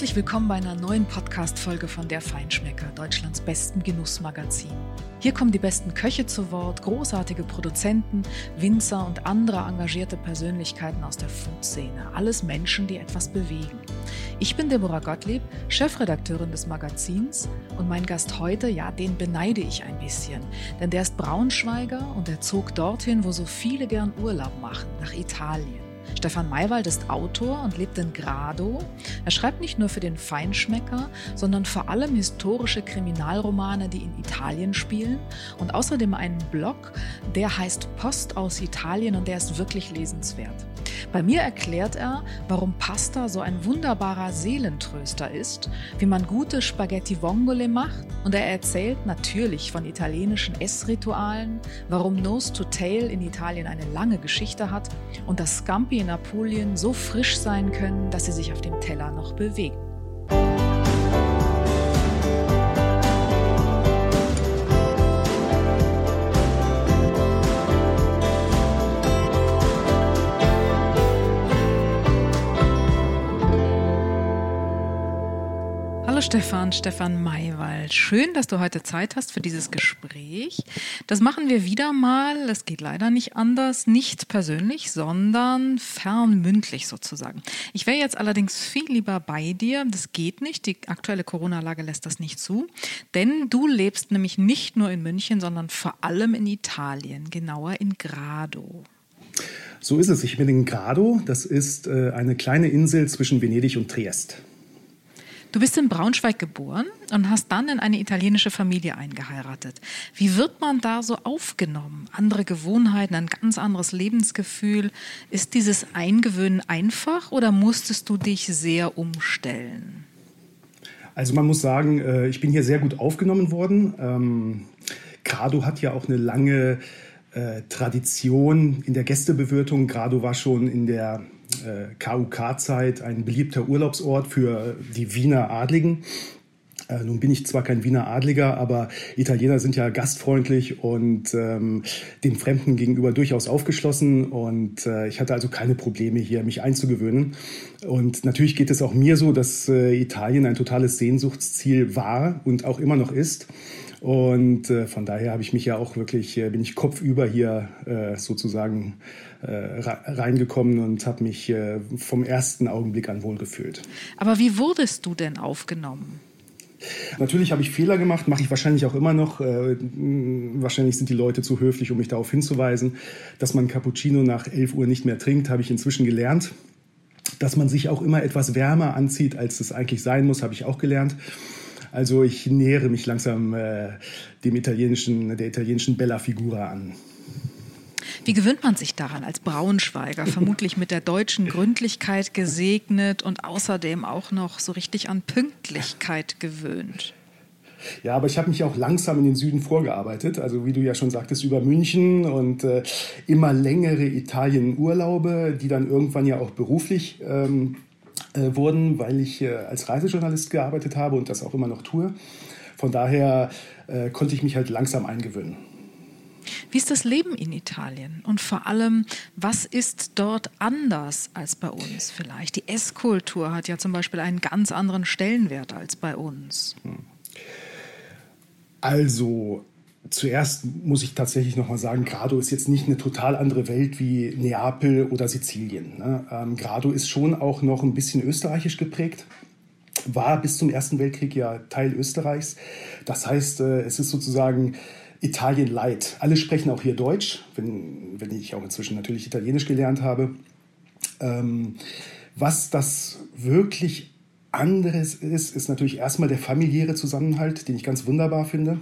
Herzlich willkommen bei einer neuen Podcast-Folge von Der Feinschmecker, Deutschlands besten Genussmagazin. Hier kommen die besten Köche zu Wort, großartige Produzenten, Winzer und andere engagierte Persönlichkeiten aus der Food-Szene. Alles Menschen, die etwas bewegen. Ich bin Deborah Gottlieb, Chefredakteurin des Magazins und mein Gast heute, ja, den beneide ich ein bisschen. Denn der ist Braunschweiger und er zog dorthin, wo so viele gern Urlaub machen, nach Italien. Stefan Maywald ist Autor und lebt in Grado. Er schreibt nicht nur für den Feinschmecker, sondern vor allem historische Kriminalromane, die in Italien spielen und außerdem einen Blog, der heißt Post aus Italien und der ist wirklich lesenswert. Bei mir erklärt er, warum Pasta so ein wunderbarer Seelentröster ist, wie man gute Spaghetti Vongole macht und er erzählt natürlich von italienischen Essritualen, warum Nose to Tail in Italien eine lange Geschichte hat und dass Scampi Apulien so frisch sein können, dass sie sich auf dem Teller noch bewegen. Hallo Stefan, Stefan Maywald. Schön, dass du heute Zeit hast für dieses Gespräch. Das machen wir wieder mal, es geht leider nicht anders, nicht persönlich, sondern fernmündlich sozusagen. Ich wäre jetzt allerdings viel lieber bei dir. Das geht nicht, die aktuelle Corona-Lage lässt das nicht zu. Denn du lebst nämlich nicht nur in München, sondern vor allem in Italien, genauer in Grado. So ist es. Ich bin in Grado. Das ist äh, eine kleine Insel zwischen Venedig und Triest. Du bist in Braunschweig geboren und hast dann in eine italienische Familie eingeheiratet. Wie wird man da so aufgenommen? Andere Gewohnheiten, ein ganz anderes Lebensgefühl. Ist dieses Eingewöhnen einfach oder musstest du dich sehr umstellen? Also man muss sagen, äh, ich bin hier sehr gut aufgenommen worden. Ähm, Grado hat ja auch eine lange äh, Tradition in der Gästebewirtung. Grado war schon in der äh, KUK-Zeit ein beliebter Urlaubsort für die Wiener Adligen. Äh, nun bin ich zwar kein Wiener Adliger, aber Italiener sind ja gastfreundlich und ähm, dem Fremden gegenüber durchaus aufgeschlossen. Und äh, ich hatte also keine Probleme hier, mich einzugewöhnen. Und natürlich geht es auch mir so, dass äh, Italien ein totales Sehnsuchtsziel war und auch immer noch ist. Und äh, von daher habe ich mich ja auch wirklich, äh, bin ich kopfüber hier äh, sozusagen äh, reingekommen und habe mich äh, vom ersten Augenblick an wohlgefühlt. Aber wie wurdest du denn aufgenommen? Natürlich habe ich Fehler gemacht, mache ich wahrscheinlich auch immer noch. Äh, wahrscheinlich sind die Leute zu höflich, um mich darauf hinzuweisen. Dass man Cappuccino nach 11 Uhr nicht mehr trinkt, habe ich inzwischen gelernt. Dass man sich auch immer etwas wärmer anzieht, als es eigentlich sein muss, habe ich auch gelernt. Also ich nähere mich langsam äh, dem italienischen, der italienischen Bella Figura an. Wie gewöhnt man sich daran als Braunschweiger? Vermutlich mit der deutschen Gründlichkeit gesegnet und außerdem auch noch so richtig an Pünktlichkeit gewöhnt. Ja, aber ich habe mich auch langsam in den Süden vorgearbeitet. Also wie du ja schon sagtest, über München und äh, immer längere Italien-Urlaube, die dann irgendwann ja auch beruflich ähm, äh, wurden, weil ich äh, als Reisejournalist gearbeitet habe und das auch immer noch tue. Von daher äh, konnte ich mich halt langsam eingewöhnen. Wie ist das Leben in Italien? Und vor allem, was ist dort anders als bei uns vielleicht? Die Esskultur hat ja zum Beispiel einen ganz anderen Stellenwert als bei uns. Also, zuerst muss ich tatsächlich nochmal sagen, Grado ist jetzt nicht eine total andere Welt wie Neapel oder Sizilien. Ne? Ähm, Grado ist schon auch noch ein bisschen österreichisch geprägt, war bis zum Ersten Weltkrieg ja Teil Österreichs. Das heißt, äh, es ist sozusagen Italien light. Alle sprechen auch hier Deutsch, wenn, wenn ich auch inzwischen natürlich Italienisch gelernt habe. Ähm, was das wirklich anderes ist, ist natürlich erstmal der familiäre Zusammenhalt, den ich ganz wunderbar finde.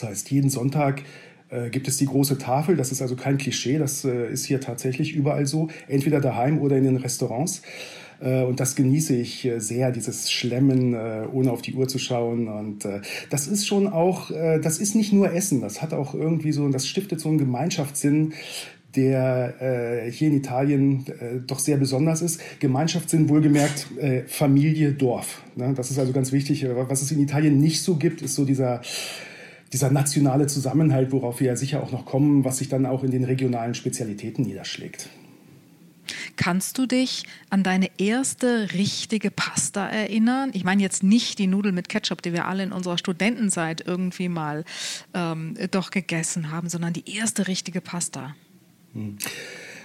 Das heißt, jeden Sonntag äh, gibt es die große Tafel. Das ist also kein Klischee, das äh, ist hier tatsächlich überall so, entweder daheim oder in den Restaurants. Äh, und das genieße ich sehr, dieses Schlemmen, ohne auf die Uhr zu schauen. Und das ist schon auch, das ist nicht nur Essen, das hat auch irgendwie so, das stiftet so einen Gemeinschaftssinn, der hier in Italien doch sehr besonders ist. Gemeinschaftssinn wohlgemerkt Familie, Dorf. Ne? Das ist also ganz wichtig. Was es in Italien nicht so gibt, ist so dieser dieser nationale Zusammenhalt, worauf wir ja sicher auch noch kommen, was sich dann auch in den regionalen Spezialitäten niederschlägt. Kannst du dich an deine erste richtige Pasta erinnern? Ich meine jetzt nicht die Nudel mit Ketchup, die wir alle in unserer Studentenzeit irgendwie mal ähm, doch gegessen haben, sondern die erste richtige Pasta. Hm.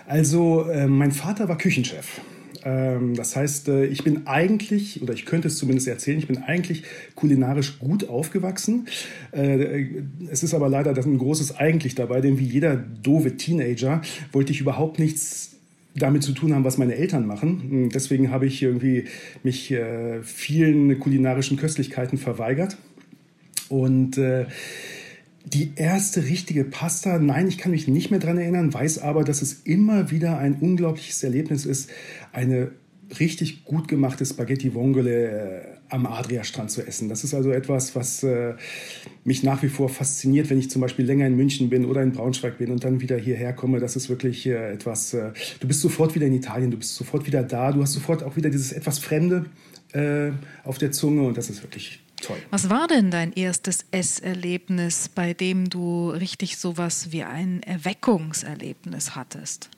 Also, äh, mein Vater war Küchenchef. Ähm, das heißt, äh, ich bin eigentlich, oder ich könnte es zumindest erzählen, ich bin eigentlich kulinarisch gut aufgewachsen. Äh, es ist aber leider ein großes Eigentlich dabei, denn wie jeder doofe Teenager wollte ich überhaupt nichts damit zu tun haben, was meine Eltern machen. Hm, deswegen habe ich irgendwie mich äh, vielen kulinarischen Köstlichkeiten verweigert. Und die erste richtige Pasta, nein, ich kann mich nicht mehr daran erinnern, weiß aber, dass es immer wieder ein unglaubliches Erlebnis ist, eine richtig gut gemachte Spaghetti Vongole äh, am Adriastrand zu essen. Das ist also etwas, was äh, mich nach wie vor fasziniert, wenn ich zum Beispiel länger in München bin oder in Braunschweig bin und dann wieder hierher komme. Das ist wirklich äh, etwas, du bist sofort wieder in Italien, du bist sofort wieder da, du hast sofort auch wieder dieses etwas Fremde auf der Zunge und das ist wirklich toll. Was war denn dein erstes Esserlebnis, bei dem du richtig sowas wie ein Erweckungserlebnis hattest?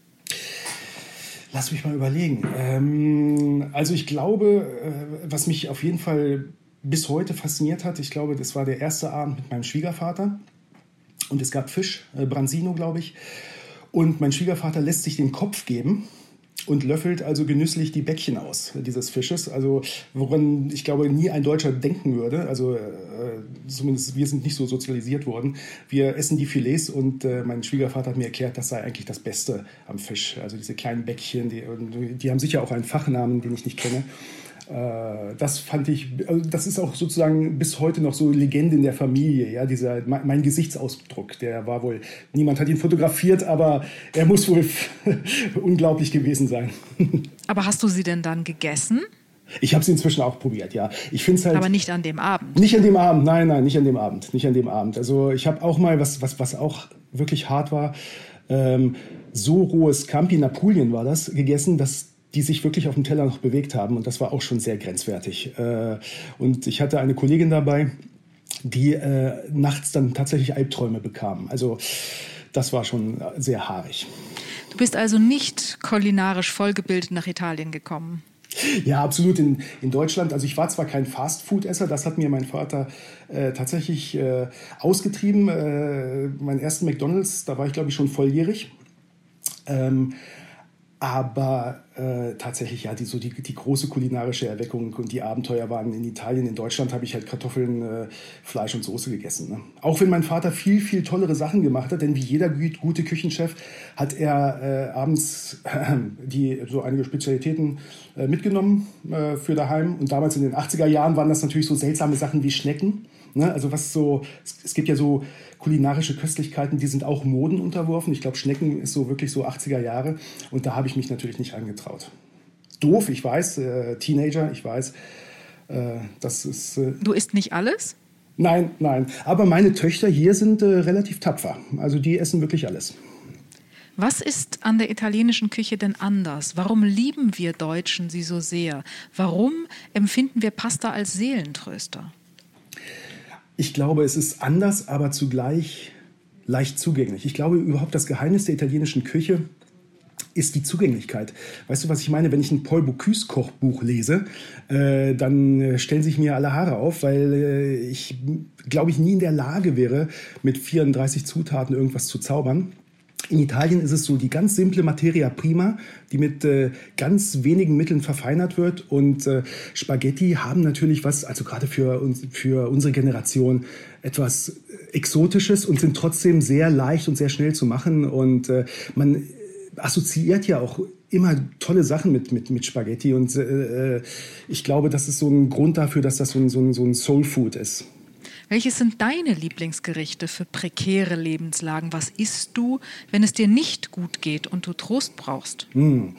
Lass mich mal überlegen. Ähm, also ich glaube, äh, was mich auf jeden Fall bis heute fasziniert hat, ich glaube, das war der erste Abend mit meinem Schwiegervater. Und es gab Fisch, äh, Branzino, glaube ich. Und mein Schwiegervater lässt sich den Kopf geben und löffelt also genüsslich die Bäckchen aus dieses Fisches. Also woran ich glaube nie ein Deutscher denken würde. Also äh, zumindest wir sind nicht so sozialisiert worden. Wir essen die Filets und äh, mein Schwiegervater hat mir erklärt, das sei eigentlich das Beste am Fisch. Also diese kleinen Bäckchen, die, die haben sicher auch einen Fachnamen, den ich nicht kenne. Äh, das fand ich, also das ist auch sozusagen bis heute noch so Legende in der Familie, ja, dieser, mein Gesichtsausdruck, der war wohl, niemand hat ihn fotografiert, aber er muss wohl unglaublich gewesen sein. Aber hast du sie denn dann gegessen? Ich habe sie inzwischen auch probiert, ja. Ich finde halt. Aber nicht an dem Abend. Nicht an dem Abend, nein, nein, nicht an dem Abend, nicht an dem Abend. Also ich habe auch mal was, was, was auch wirklich hart war. Ähm, so rohes Campi Napulien war das gegessen, dass die sich wirklich auf dem Teller noch bewegt haben. Und das war auch schon sehr grenzwertig. Äh, und ich hatte eine Kollegin dabei, die äh, nachts dann tatsächlich Albträume bekam. Also das war schon sehr haarig. Du bist also nicht kulinarisch vollgebildet nach Italien gekommen. Ja, absolut. In, in Deutschland, also ich war zwar kein Fastfood-Esser, das hat mir mein Vater äh, tatsächlich äh, ausgetrieben. Äh, meinen ersten McDonalds, da war ich glaube ich schon volljährig. Ähm, aber äh, tatsächlich, ja, die, so die, die große kulinarische Erweckung und die Abenteuer waren in Italien. In Deutschland habe ich halt Kartoffeln, äh, Fleisch und Soße gegessen. Ne? Auch wenn mein Vater viel, viel tollere Sachen gemacht hat, denn wie jeder gute Küchenchef hat er äh, abends die, so einige Spezialitäten äh, mitgenommen äh, für daheim. Und damals in den 80er Jahren waren das natürlich so seltsame Sachen wie Schnecken. Ne? Also was so, es, es gibt ja so kulinarische Köstlichkeiten, die sind auch Moden unterworfen. Ich glaube, Schnecken ist so wirklich so 80er Jahre und da habe ich mich natürlich nicht angetraut. Doof, ich weiß, äh, Teenager, ich weiß, äh, das ist. Äh, du isst nicht alles? Nein, nein. Aber meine Töchter hier sind äh, relativ tapfer. Also die essen wirklich alles. Was ist an der italienischen Küche denn anders? Warum lieben wir Deutschen sie so sehr? Warum empfinden wir Pasta als Seelentröster? Ich glaube, es ist anders, aber zugleich leicht zugänglich. Ich glaube überhaupt, das Geheimnis der italienischen Küche ist die Zugänglichkeit. Weißt du, was ich meine? Wenn ich ein Paul Bocuse Kochbuch lese, äh, dann stellen sich mir alle Haare auf, weil äh, ich, glaube ich, nie in der Lage wäre, mit 34 Zutaten irgendwas zu zaubern. In Italien ist es so die ganz simple Materia prima, die mit äh, ganz wenigen Mitteln verfeinert wird. Und äh, Spaghetti haben natürlich was, also gerade für, uns, für unsere Generation, etwas Exotisches und sind trotzdem sehr leicht und sehr schnell zu machen. Und äh, man assoziiert ja auch immer tolle Sachen mit, mit, mit Spaghetti. Und äh, ich glaube, das ist so ein Grund dafür, dass das so ein, so ein, so ein Soul Food ist. Welches sind deine Lieblingsgerichte für prekäre Lebenslagen? Was isst du, wenn es dir nicht gut geht und du Trost brauchst? Hm.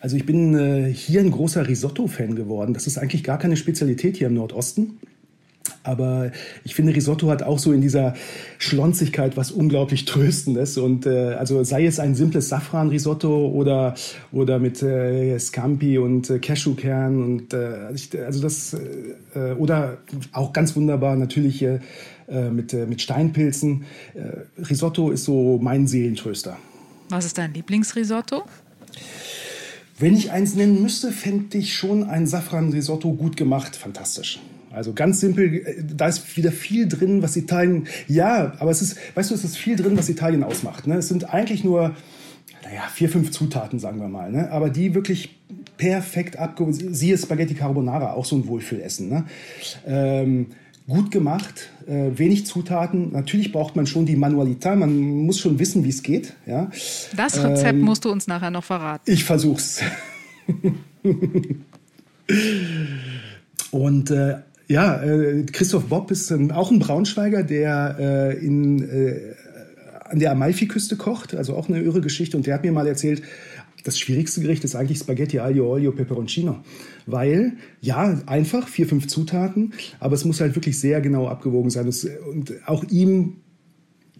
Also ich bin äh, hier ein großer Risotto-Fan geworden. Das ist eigentlich gar keine Spezialität hier im Nordosten. Aber ich finde, Risotto hat auch so in dieser Schlonzigkeit was unglaublich Tröstendes. Und äh, also sei es ein simples Safran-Risotto oder, oder mit äh, Scampi und äh, Cashewkern und äh, also das äh, oder auch ganz wunderbar natürlich äh, mit, äh, mit Steinpilzen. Risotto ist so mein Seelentröster. Was ist dein Lieblingsrisotto? Wenn ich eins nennen müsste, fände ich schon ein Safran-Risotto gut gemacht fantastisch. Also ganz simpel, äh, da ist wieder viel drin, was Italien, ja, aber es ist, weißt du, es ist viel drin, was Italien ausmacht. Ne? Es sind eigentlich nur, naja, vier, fünf Zutaten, sagen wir mal, ne? aber die wirklich perfekt abgehoben, siehe Spaghetti Carbonara, auch so ein Wohlfühlessen. Ne? Ähm, gut gemacht, äh, wenig Zutaten. Natürlich braucht man schon die Manualität, man muss schon wissen, wie es geht. Ja? Das Rezept ähm, musst du uns nachher noch verraten. Ich versuch's. Und äh, ja, äh, Christoph Bob ist ähm, auch ein Braunschweiger, der äh, in, äh, an der Amalfiküste kocht, also auch eine irre Geschichte. Und der hat mir mal erzählt, das schwierigste Gericht ist eigentlich Spaghetti aglio olio peperoncino, weil ja einfach vier fünf Zutaten, aber es muss halt wirklich sehr genau abgewogen sein. Und auch ihm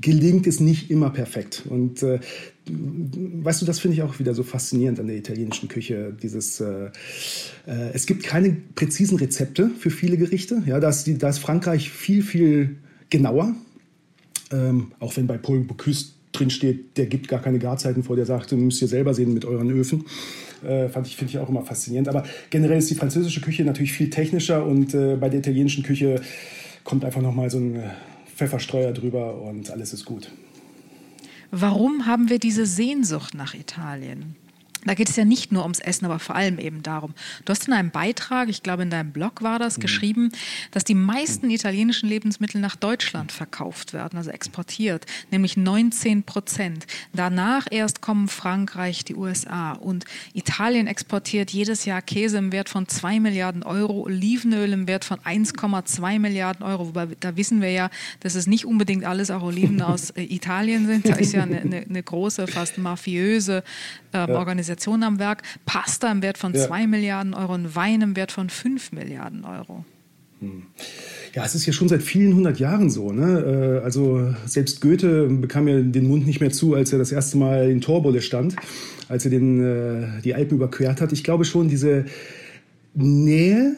gelingt es nicht immer perfekt. Und äh, weißt du, das finde ich auch wieder so faszinierend an der italienischen Küche. Dieses, äh, äh, es gibt keine präzisen Rezepte für viele Gerichte. Ja, da ist, die, da ist Frankreich viel, viel genauer. Ähm, auch wenn bei Paul Bocuse drin steht, der gibt gar keine Garzeiten vor, der sagt, müsst ihr selber sehen mit euren Öfen. Äh, ich, finde ich auch immer faszinierend. Aber generell ist die französische Küche natürlich viel technischer und äh, bei der italienischen Küche kommt einfach nochmal so ein äh, Pfefferstreuer drüber und alles ist gut. Warum haben wir diese Sehnsucht nach Italien? Da geht es ja nicht nur ums Essen, aber vor allem eben darum. Du hast in einem Beitrag, ich glaube in deinem Blog war das, mhm. geschrieben, dass die meisten italienischen Lebensmittel nach Deutschland verkauft werden, also exportiert, nämlich 19 Prozent. Danach erst kommen Frankreich, die USA und Italien exportiert jedes Jahr Käse im Wert von 2 Milliarden Euro, Olivenöl im Wert von 1,2 Milliarden Euro. Wobei da wissen wir ja, dass es nicht unbedingt alles auch Oliven aus äh, Italien sind. Da ist ja eine, eine, eine große, fast mafiöse ähm, ja. Organisation am Werk. Pasta im Wert von ja. 2 Milliarden Euro und Wein im Wert von 5 Milliarden Euro. Hm. Ja, es ist ja schon seit vielen hundert Jahren so. Ne? Äh, also selbst Goethe bekam ja den Mund nicht mehr zu, als er das erste Mal in Torbolle stand, als er den, äh, die Alpen überquert hat. Ich glaube schon, diese Nähe,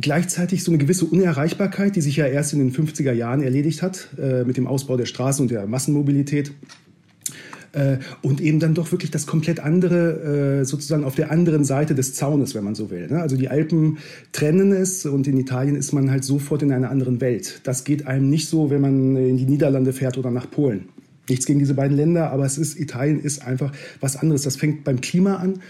gleichzeitig so eine gewisse Unerreichbarkeit, die sich ja erst in den 50er Jahren erledigt hat, äh, mit dem Ausbau der Straßen und der Massenmobilität äh, und eben dann doch wirklich das komplett andere, äh, sozusagen auf der anderen Seite des Zaunes, wenn man so will. Ne? Also die Alpen trennen es und in Italien ist man halt sofort in einer anderen Welt. Das geht einem nicht so, wenn man in die Niederlande fährt oder nach Polen. Nichts gegen diese beiden Länder, aber es ist, Italien ist einfach was anderes. Das fängt beim Klima an.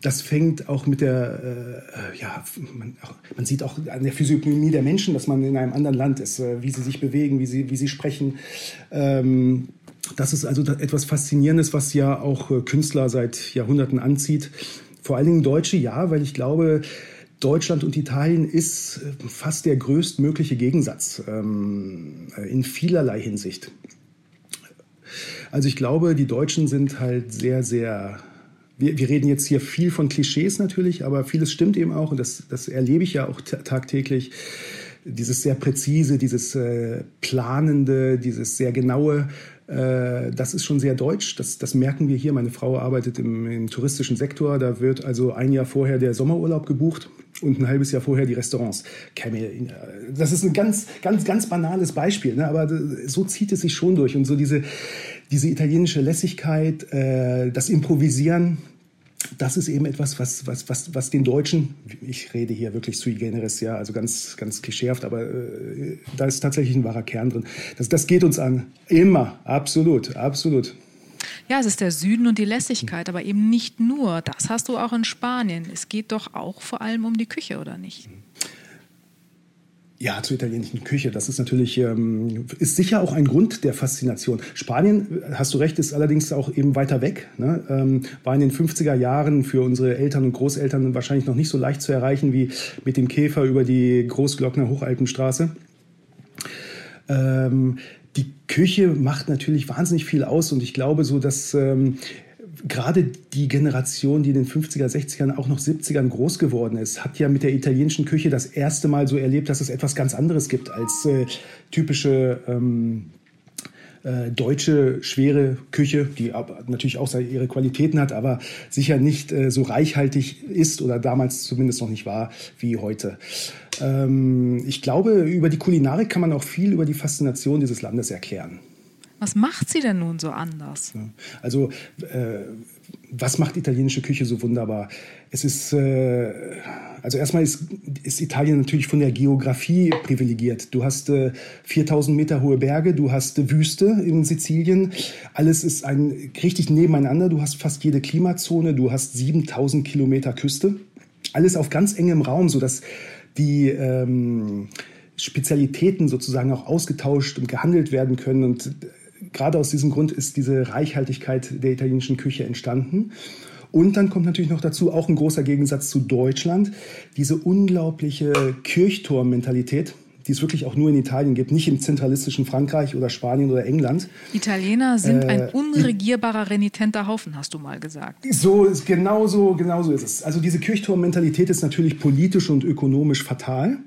Das fängt auch mit der, äh, ja, man, auch, man, sieht auch an der Physiognomie der Menschen, dass man in einem anderen Land ist, äh, wie sie sich bewegen, wie sie, wie sie sprechen. Ähm, das ist also etwas Faszinierendes, was ja auch äh, Künstler seit Jahrhunderten anzieht. Vor allen Dingen Deutsche, ja, weil ich glaube, Deutschland und Italien ist äh, fast der größtmögliche Gegensatz ähm, in vielerlei Hinsicht. Also ich glaube, die Deutschen sind halt sehr, sehr wir, wir, reden jetzt hier viel von Klischees natürlich, aber vieles stimmt eben auch und das, das erlebe ich ja auch tagtäglich. Dieses sehr präzise, dieses äh, planende, dieses sehr genaue, äh, das ist schon sehr deutsch. Das, das merken wir hier. Meine Frau arbeitet im, im, touristischen Sektor. Da wird also ein Jahr vorher der Sommerurlaub gebucht und ein halbes Jahr vorher die Restaurants. Das ist ein ganz, ganz, ganz banales Beispiel, ne? aber so zieht es sich schon durch. Und so diese, diese italienische Lässigkeit, äh, das Improvisieren, das ist eben etwas, was, was, was, was den Deutschen, ich rede hier wirklich sui generis, ja, also ganz, ganz geschärft, aber äh, da ist tatsächlich ein wahrer Kern drin. Das, das geht uns an. Immer. Absolut, absolut. Ja, es ist der Süden und die Lässigkeit, aber eben nicht nur. Das hast du auch in Spanien. Es geht doch auch vor allem um die Küche, oder nicht? Ja, zur italienischen Küche. Das ist natürlich, ähm, ist sicher auch ein Grund der Faszination. Spanien, hast du recht, ist allerdings auch eben weiter weg. Ne? Ähm, war in den 50er Jahren für unsere Eltern und Großeltern wahrscheinlich noch nicht so leicht zu erreichen wie mit dem Käfer über die Großglockner Hochalpenstraße. Ähm, die Küche macht natürlich wahnsinnig viel aus und ich glaube so, dass ähm, gerade die Generation, die in den 50er, 60ern, auch noch 70ern groß geworden ist, hat ja mit der italienischen Küche das erste Mal so erlebt, dass es etwas ganz anderes gibt als äh, typische ähm, äh, deutsche schwere Küche, die natürlich auch ihre Qualitäten hat, aber sicher nicht äh, so reichhaltig ist oder damals zumindest noch nicht war wie heute. Ähm, ich glaube, über die Kulinarik kann man auch viel über die Faszination dieses Landes erklären. Was macht sie denn nun so anders? Also, äh, was macht italienische Küche so wunderbar? Es ist, äh, also erstmal ist, ist, Italien natürlich von der Geografie privilegiert. Du hast äh, 4000 Meter hohe Berge, du hast äh, Wüste in Sizilien. Alles ist ein, richtig nebeneinander. Du hast fast jede Klimazone. Du hast 7000 Kilometer Küste. Alles auf ganz engem Raum, sodass die, ähm, Spezialitäten sozusagen auch ausgetauscht und gehandelt werden können. Und gerade aus diesem Grund ist diese Reichhaltigkeit der italienischen Küche entstanden. Und dann kommt natürlich noch dazu auch ein großer Gegensatz zu Deutschland, diese unglaubliche Kirchturmmentalität, die es wirklich auch nur in Italien gibt, nicht im zentralistischen Frankreich oder Spanien oder England. Italiener sind äh, ein unregierbarer, renitenter Haufen, hast du mal gesagt. So ist genau so, genau so ist es. Also diese Kirchturmmentalität ist natürlich politisch und ökonomisch fatal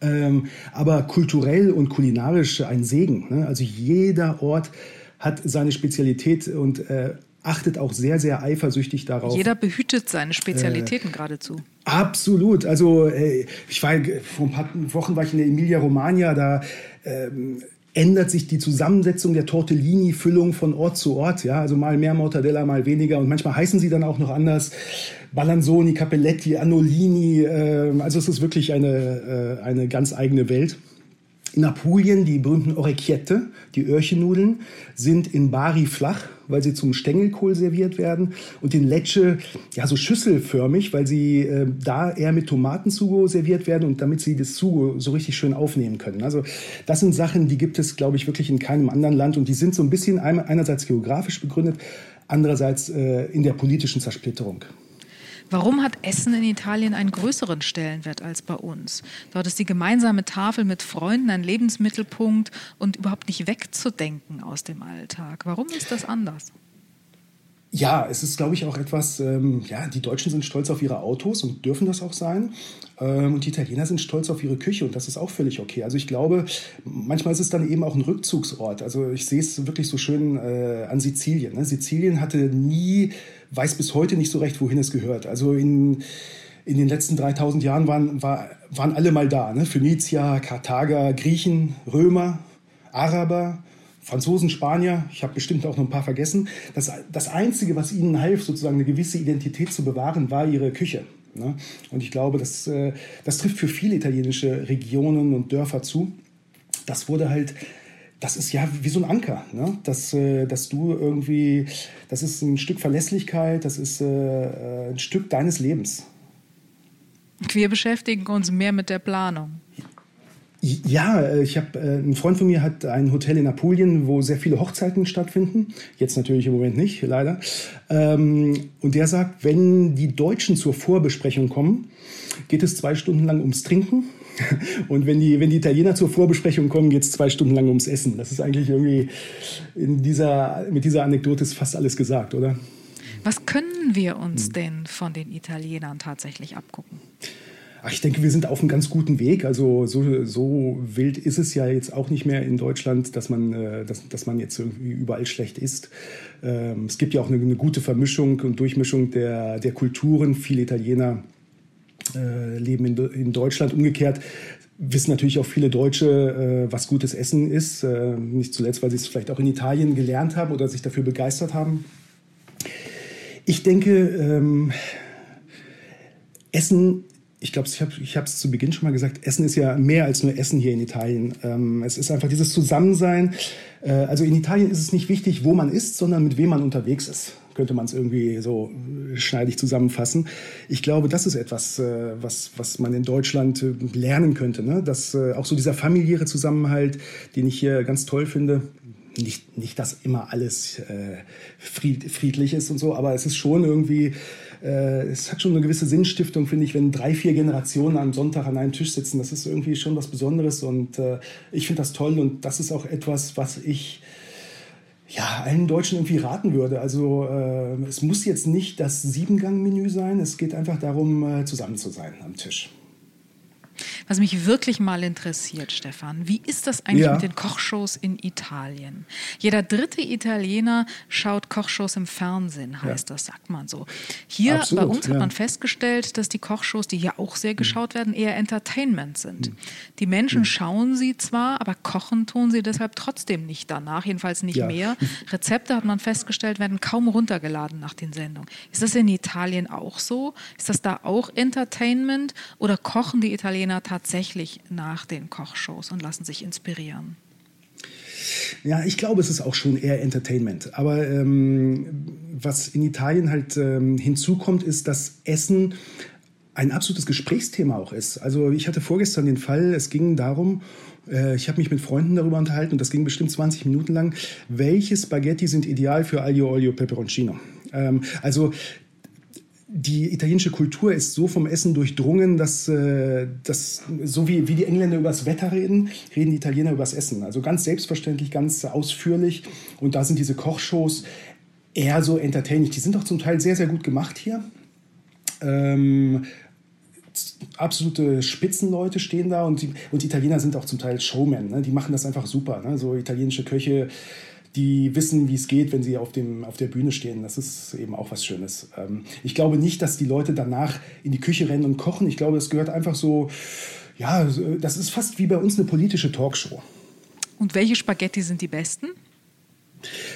ähm, aber kulturell und kulinarisch ein Segen. Ne? Also jeder Ort hat seine Spezialität und äh, achtet auch sehr, sehr eifersüchtig darauf. Jeder behütet seine Spezialitäten äh, geradezu. Absolut. Also äh, ich war vor ein paar Wochen war ich in der Emilia Romagna, da ähm, ändert sich die Zusammensetzung der Tortellini-Füllung von Ort zu Ort. Ja, also mal mehr Mortadella, mal weniger und manchmal heißen sie dann auch noch anders. Balanzoni, Capelletti, Annolini. Äh, also es ist wirklich eine, äh, eine ganz eigene Welt. In Apulien, die berühmten Orecchiette, die Öhrchennudeln, sind in Bari flach, weil sie zum Stängelkohl serviert werden. Und in Lecce, ja, so schüsselförmig, weil sie äh, da eher mit Tomatenzugo serviert werden und damit sie das Zugo so richtig schön aufnehmen können. Also das sind Sachen, die gibt es, glaube ich, wirklich in keinem anderen Land. Und die sind so ein bisschen einerseits geografisch begründet, andererseits äh, in der politischen Zersplitterung. Warum hat Essen in Italien einen größeren Stellenwert als bei uns? Dort ist die gemeinsame Tafel mit Freunden ein Lebensmittelpunkt und überhaupt nicht wegzudenken aus dem Alltag. Warum ist das anders? Ja, es ist, glaube ich, auch etwas, ähm, ja, die Deutschen sind stolz auf ihre Autos und dürfen das auch sein. Ähm, und die Italiener sind stolz auf ihre Küche und das ist auch völlig okay. Also ich glaube, manchmal ist es dann eben auch ein Rückzugsort. Also ich sehe es wirklich so schön äh, an Sizilien. Ne? Sizilien hatte nie weiß bis heute nicht so recht, wohin es gehört. Also in, in den letzten 3000 Jahren waren, war, waren alle mal da. Ne? Phönizier, Karthager, Griechen, Römer, Araber, Franzosen, Spanier, ich habe bestimmt auch noch ein paar vergessen. Das, das Einzige, was ihnen half, sozusagen eine gewisse Identität zu bewahren, war ihre Küche. Ne? Und ich glaube, das, äh, das trifft für viele italienische Regionen und Dörfer zu. Das wurde halt das ist ja wie so ein Anker, ne? dass, äh, dass du irgendwie, das ist ein Stück Verlässlichkeit, das ist äh, äh, ein Stück deines Lebens. Wir beschäftigen uns mehr mit der Planung. Ja, ich habe äh, ein Freund von mir hat ein Hotel in Apulien, wo sehr viele Hochzeiten stattfinden. Jetzt natürlich im Moment nicht, leider. Ähm, und der sagt, wenn die Deutschen zur Vorbesprechung kommen, geht es zwei Stunden lang ums Trinken und wenn die, wenn die Italiener zur Vorbesprechung kommen, geht es zwei Stunden lang ums Essen. Das ist eigentlich irgendwie in dieser, mit dieser Anekdote ist fast alles gesagt, oder? Was können wir uns hm. denn von den Italienern tatsächlich abgucken? Ach, ich denke, wir sind auf einem ganz guten Weg. Also so, so wild ist es ja jetzt auch nicht mehr in Deutschland, dass man, äh, dass, dass man jetzt irgendwie überall schlecht isst. Ähm, es gibt ja auch eine, eine gute Vermischung und Durchmischung der, der Kulturen. Viele Italiener äh, leben in, in Deutschland. Umgekehrt wissen natürlich auch viele Deutsche, äh, was gutes Essen ist. Äh, nicht zuletzt, weil sie es vielleicht auch in Italien gelernt haben oder sich dafür begeistert haben. Ich denke, ähm, Essen, ich glaube, ich habe es zu Beginn schon mal gesagt, Essen ist ja mehr als nur Essen hier in Italien. Ähm, es ist einfach dieses Zusammensein. Äh, also in Italien ist es nicht wichtig, wo man ist, sondern mit wem man unterwegs ist könnte man es irgendwie so schneidig zusammenfassen. Ich glaube, das ist etwas, äh, was, was man in Deutschland äh, lernen könnte. Ne? Dass äh, auch so dieser familiäre Zusammenhalt, den ich hier ganz toll finde, nicht, nicht dass immer alles äh, fried, friedlich ist und so, aber es ist schon irgendwie, äh, es hat schon eine gewisse Sinnstiftung, finde ich, wenn drei, vier Generationen am Sonntag an einem Tisch sitzen. Das ist irgendwie schon was Besonderes und äh, ich finde das toll und das ist auch etwas, was ich ja, allen Deutschen irgendwie raten würde. Also äh, es muss jetzt nicht das Siebengang-Menü sein, es geht einfach darum, äh, zusammen zu sein am Tisch. Was mich wirklich mal interessiert, Stefan, wie ist das eigentlich ja. mit den Kochshows in Italien? Jeder dritte Italiener schaut Kochshows im Fernsehen, heißt ja. das, sagt man so. Hier Absolut, bei uns hat man festgestellt, dass die Kochshows, die hier auch sehr geschaut werden, eher Entertainment sind. Mhm. Die Menschen mhm. schauen sie zwar, aber kochen tun sie deshalb trotzdem nicht danach, jedenfalls nicht mehr. Rezepte, hat man festgestellt, werden kaum runtergeladen nach den Sendungen. Ist das in Italien auch so? Ist das da auch Entertainment oder kochen die Italiener tatsächlich? Tatsächlich nach den Kochshows und lassen sich inspirieren? Ja, ich glaube, es ist auch schon eher Entertainment. Aber ähm, was in Italien halt ähm, hinzukommt, ist, dass Essen ein absolutes Gesprächsthema auch ist. Also ich hatte vorgestern den Fall, es ging darum, äh, ich habe mich mit Freunden darüber unterhalten und das ging bestimmt 20 Minuten lang, welche Spaghetti sind ideal für Aglio Olio Peperoncino. Ähm, also die italienische Kultur ist so vom Essen durchdrungen, dass, äh, dass so wie, wie die Engländer über das Wetter reden, reden die Italiener über das Essen. Also ganz selbstverständlich, ganz ausführlich. Und da sind diese Kochshows eher so entertaining. Die sind auch zum Teil sehr, sehr gut gemacht hier. Ähm, absolute Spitzenleute stehen da und die, und die Italiener sind auch zum Teil Showmen. Ne? Die machen das einfach super. Ne? So italienische Köche die wissen, wie es geht, wenn sie auf, dem, auf der Bühne stehen. Das ist eben auch was Schönes. Ähm, ich glaube nicht, dass die Leute danach in die Küche rennen und kochen. Ich glaube, es gehört einfach so, ja, das ist fast wie bei uns eine politische Talkshow. Und welche Spaghetti sind die besten?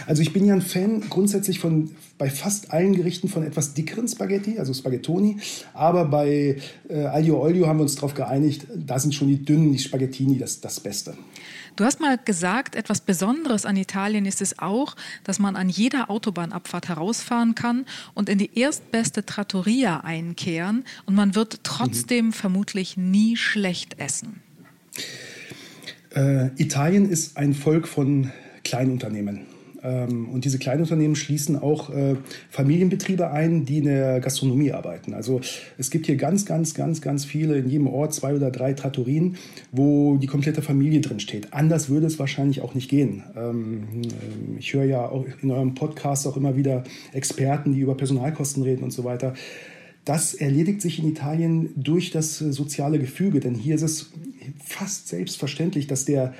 Also ich bin ja ein Fan grundsätzlich von bei fast allen Gerichten von etwas dickeren Spaghetti, also Spaghettoni. Aber bei äh, Aglio Olio haben wir uns darauf geeinigt, da sind schon die dünnen, die Spaghettini das, das Beste. Du hast mal gesagt, etwas Besonderes an Italien ist es auch, dass man an jeder Autobahnabfahrt herausfahren kann und in die erstbeste Trattoria einkehren und man wird trotzdem mhm. vermutlich nie schlecht essen. Äh, Italien ist ein Volk von Kleinunternehmen. Ähm, und diese Kleinunternehmen schließen auch äh, Familienbetriebe ein, die in der Gastronomie arbeiten. Also es gibt hier ganz, ganz, ganz, ganz viele, in jedem Ort zwei oder drei Trattorien, wo die komplette Familie drin steht. Anders würde es wahrscheinlich auch nicht gehen. Ähm, äh, ich höre ja auch in eurem Podcast auch immer wieder Experten, die über Personalkosten reden und so weiter. Das erledigt sich in Italien durch das soziale Gefüge, denn hier ist es fast selbstverständlich, dass der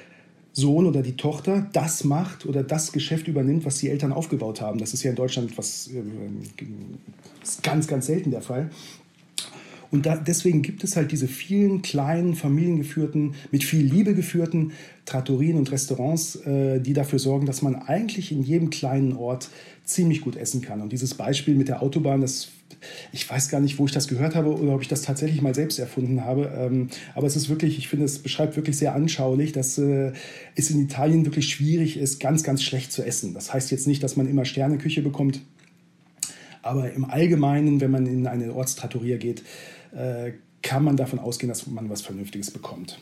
Sohn oder die Tochter das macht oder das Geschäft übernimmt, was die Eltern aufgebaut haben. Das ist ja in Deutschland was äh, ganz, ganz selten der Fall. Und da, deswegen gibt es halt diese vielen kleinen, familiengeführten, mit viel Liebe geführten Trattorien und Restaurants, äh, die dafür sorgen, dass man eigentlich in jedem kleinen Ort ziemlich gut essen kann. Und dieses Beispiel mit der Autobahn, das ich weiß gar nicht, wo ich das gehört habe oder ob ich das tatsächlich mal selbst erfunden habe. Ähm, aber es ist wirklich, ich finde, es beschreibt wirklich sehr anschaulich, dass äh, es in Italien wirklich schwierig ist, ganz, ganz schlecht zu essen. Das heißt jetzt nicht, dass man immer Sterneküche bekommt. Aber im Allgemeinen, wenn man in eine Ortstrattoria geht, kann man davon ausgehen, dass man was Vernünftiges bekommt.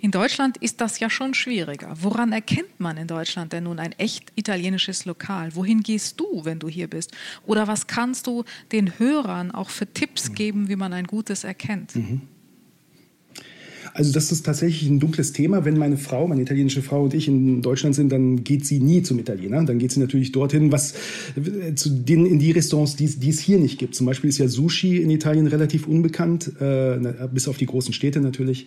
In Deutschland ist das ja schon schwieriger. Woran erkennt man in Deutschland denn nun ein echt italienisches Lokal? Wohin gehst du, wenn du hier bist? Oder was kannst du den Hörern auch für Tipps geben, wie man ein gutes erkennt? Mhm. Also das ist tatsächlich ein dunkles Thema. Wenn meine Frau, meine italienische Frau und ich in Deutschland sind, dann geht sie nie zum Italiener. Dann geht sie natürlich dorthin, was äh, zu den in die Restaurants, die, die es hier nicht gibt. Zum Beispiel ist ja Sushi in Italien relativ unbekannt, äh, bis auf die großen Städte natürlich.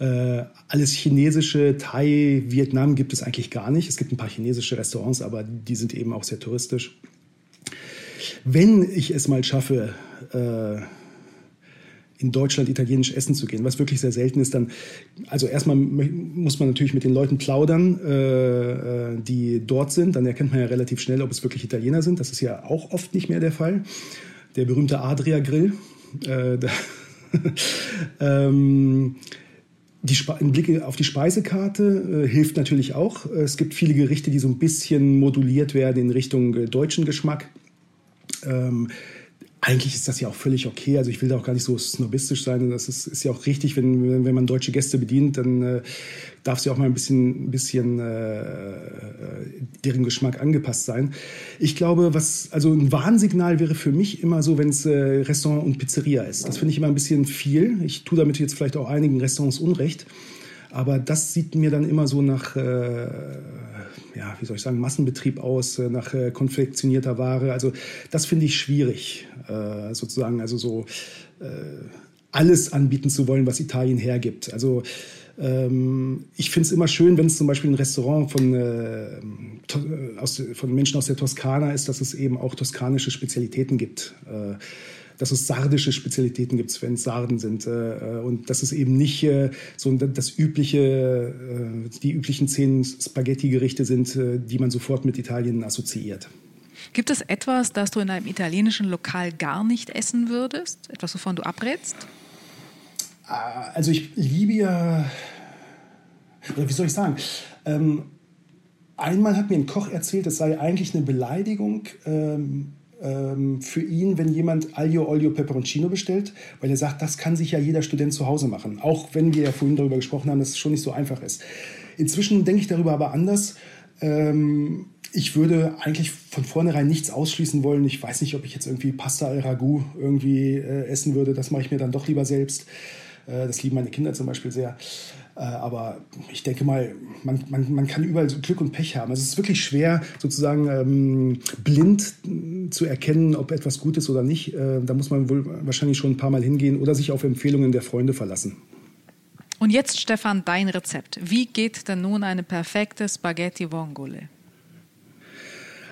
Äh, alles chinesische, Thai, Vietnam gibt es eigentlich gar nicht. Es gibt ein paar chinesische Restaurants, aber die sind eben auch sehr touristisch. Wenn ich es mal schaffe, äh, in Deutschland italienisch essen zu gehen, was wirklich sehr selten ist, dann, also erstmal muss man natürlich mit den Leuten plaudern, äh, äh, die dort sind, dann erkennt man ja relativ schnell, ob es wirklich Italiener sind. Das ist ja auch oft nicht mehr der Fall. Der berühmte Adria Grill. Äh, ähm, die ein Blick auf die Speisekarte äh, hilft natürlich auch. Es gibt viele Gerichte, die so ein bisschen moduliert werden in Richtung äh, deutschen Geschmack. Ähm, eigentlich ist das ja auch völlig okay. Also ich will da auch gar nicht so snobistisch sein. Das ist, ist ja auch richtig, wenn, wenn man deutsche Gäste bedient, dann äh, darf sie auch mal ein bisschen, bisschen äh, deren Geschmack angepasst sein. Ich glaube, was also ein Warnsignal wäre für mich immer so, wenn es äh, Restaurant und Pizzeria ist. Das finde ich immer ein bisschen viel. Ich tue damit jetzt vielleicht auch einigen Restaurants Unrecht. Aber das sieht mir dann immer so nach, äh, ja, wie soll ich sagen, Massenbetrieb aus, äh, nach äh, konfektionierter Ware. Also das finde ich schwierig, äh, sozusagen. Also so äh, alles anbieten zu wollen, was Italien hergibt. Also ähm, ich finde es immer schön, wenn es zum Beispiel ein Restaurant von, äh, aus, von Menschen aus der Toskana ist, dass es eben auch toskanische Spezialitäten gibt. Äh, dass es sardische Spezialitäten gibt, wenn es Sarden sind. Äh, und dass es eben nicht äh, so das übliche, äh, die üblichen zehn Spaghetti-Gerichte sind, äh, die man sofort mit Italien assoziiert. Gibt es etwas, das du in einem italienischen Lokal gar nicht essen würdest? Etwas, wovon du abrätst? Ah, also ich liebe ja, oder wie soll ich sagen, ähm, einmal hat mir ein Koch erzählt, es sei eigentlich eine Beleidigung ähm, ähm, für ihn, wenn jemand Aglio Olio Peperoncino bestellt, weil er sagt, das kann sich ja jeder Student zu Hause machen. Auch wenn wir ja vorhin darüber gesprochen haben, dass es schon nicht so einfach ist. Inzwischen denke ich darüber aber anders. Ähm, ich würde eigentlich von vornherein nichts ausschließen wollen. Ich weiß nicht, ob ich jetzt irgendwie Pasta al Ragout irgendwie äh, essen würde. Das mache ich mir dann doch lieber selbst. Äh, das lieben meine Kinder zum Beispiel sehr. Äh, aber ich denke mal, man, man, man kann überall so Glück und Pech haben. Also es ist wirklich schwer, sozusagen ähm, blind zu erkennen, ob etwas gut ist oder nicht. Äh, da muss man wohl wahrscheinlich schon ein paar Mal hingehen oder sich auf Empfehlungen der Freunde verlassen. Und jetzt, Stefan, dein Rezept. Wie geht denn nun eine perfekte Spaghetti Vongole?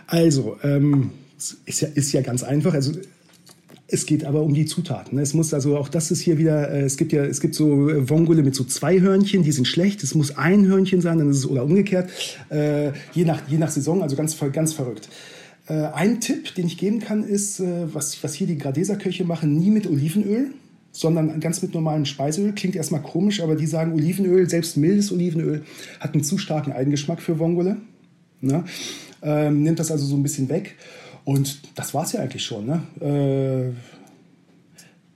Also, ähm, ist ja, ist ja ganz einfach. Also es geht aber um die Zutaten. Es muss also auch das ist hier wieder. Äh, es gibt ja es gibt so äh, Vongole mit so zwei Hörnchen, die sind schlecht. Es muss ein Hörnchen sein, dann ist es oder umgekehrt. Äh, je nach je nach Saison, also ganz ganz verrückt. Ein Tipp, den ich geben kann, ist, was was hier die Gradeser Köche machen, nie mit Olivenöl sondern ganz mit normalem Speiseöl. Klingt erstmal komisch, aber die sagen Olivenöl, selbst mildes Olivenöl, hat einen zu starken Eigengeschmack für Vongole. Ne? Ähm, nimmt das also so ein bisschen weg. Und das war es ja eigentlich schon. Ne?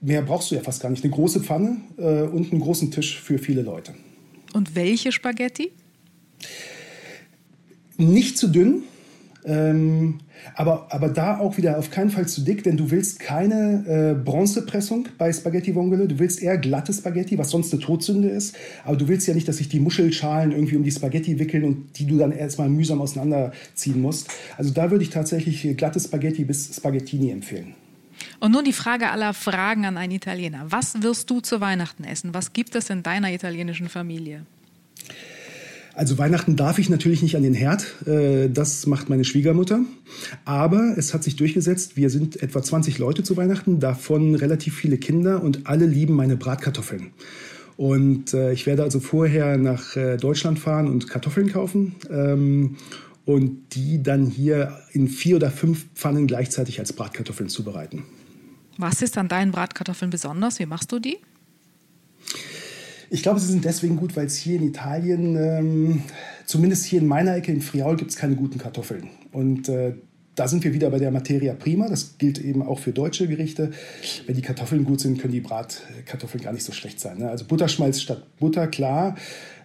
Äh, mehr brauchst du ja fast gar nicht. Eine große Pfanne äh, und einen großen Tisch für viele Leute. Und welche Spaghetti? Nicht zu dünn. Ähm, aber, aber da auch wieder auf keinen Fall zu dick, denn du willst keine äh, Bronzepressung bei Spaghetti Vongole. Du willst eher glatte Spaghetti, was sonst eine Todsünde ist. Aber du willst ja nicht, dass sich die Muschelschalen irgendwie um die Spaghetti wickeln und die du dann erstmal mühsam auseinanderziehen musst. Also da würde ich tatsächlich glatte Spaghetti bis Spaghettini empfehlen. Und nun die Frage aller Fragen an einen Italiener. Was wirst du zu Weihnachten essen? Was gibt es in deiner italienischen Familie? Also Weihnachten darf ich natürlich nicht an den Herd. Äh, das macht meine Schwiegermutter. Aber es hat sich durchgesetzt. Wir sind etwa 20 Leute zu Weihnachten, davon relativ viele Kinder und alle lieben meine Bratkartoffeln. Und äh, ich werde also vorher nach äh, Deutschland fahren und Kartoffeln kaufen ähm, und die dann hier in vier oder fünf Pfannen gleichzeitig als Bratkartoffeln zubereiten. Was ist an deinen Bratkartoffeln besonders? Wie machst du die? Ich glaube, sie sind deswegen gut, weil es hier in Italien, ähm, zumindest hier in meiner Ecke in Friaul, gibt es keine guten Kartoffeln. Und äh, da sind wir wieder bei der Materia prima. Das gilt eben auch für deutsche Gerichte. Wenn die Kartoffeln gut sind, können die Bratkartoffeln gar nicht so schlecht sein. Ne? Also Butterschmalz statt Butter, klar.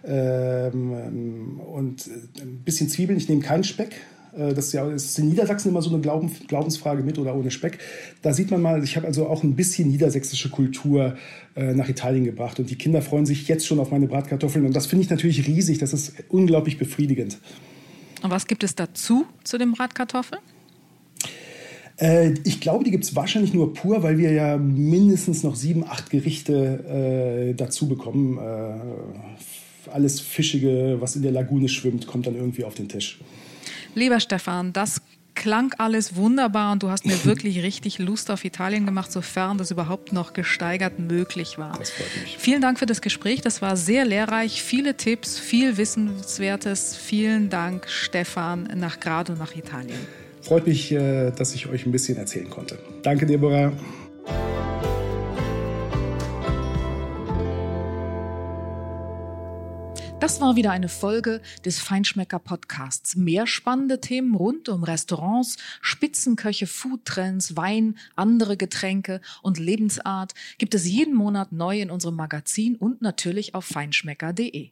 Ähm, und äh, ein bisschen Zwiebeln. Ich nehme keinen Speck. Äh, das ist ja das ist in Niedersachsen immer so eine Glauben, Glaubensfrage mit oder ohne Speck. Da sieht man mal, ich habe also auch ein bisschen niedersächsische Kultur äh, nach Italien gebracht. Und die Kinder freuen sich jetzt schon auf meine Bratkartoffeln. Und das finde ich natürlich riesig. Das ist unglaublich befriedigend. Und was gibt es dazu, zu den Bratkartoffeln? Äh, ich glaube, die gibt es wahrscheinlich nur pur, weil wir ja mindestens noch sieben, acht Gerichte äh, dazu bekommen. Äh, alles Fischige, was in der Lagune schwimmt, kommt dann irgendwie auf den Tisch. Lieber Stefan, das klang alles wunderbar und du hast mir wirklich richtig Lust auf Italien gemacht, sofern das überhaupt noch gesteigert möglich war. Das freut mich. Vielen Dank für das Gespräch. Das war sehr lehrreich. Viele Tipps, viel Wissenswertes. Vielen Dank, Stefan, nach Grado, nach Italien. Freut mich, äh, dass ich euch ein bisschen erzählen konnte. Danke, Deborah. Das war wieder eine Folge des Feinschmecker Podcasts. Mehr spannende Themen rund um Restaurants, Spitzenköche, Foodtrends, Wein, andere Getränke und Lebensart gibt es jeden Monat neu in unserem Magazin und natürlich auf feinschmecker.de.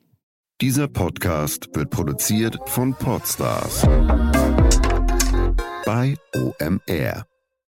Dieser Podcast wird produziert von Podstars bei OMR.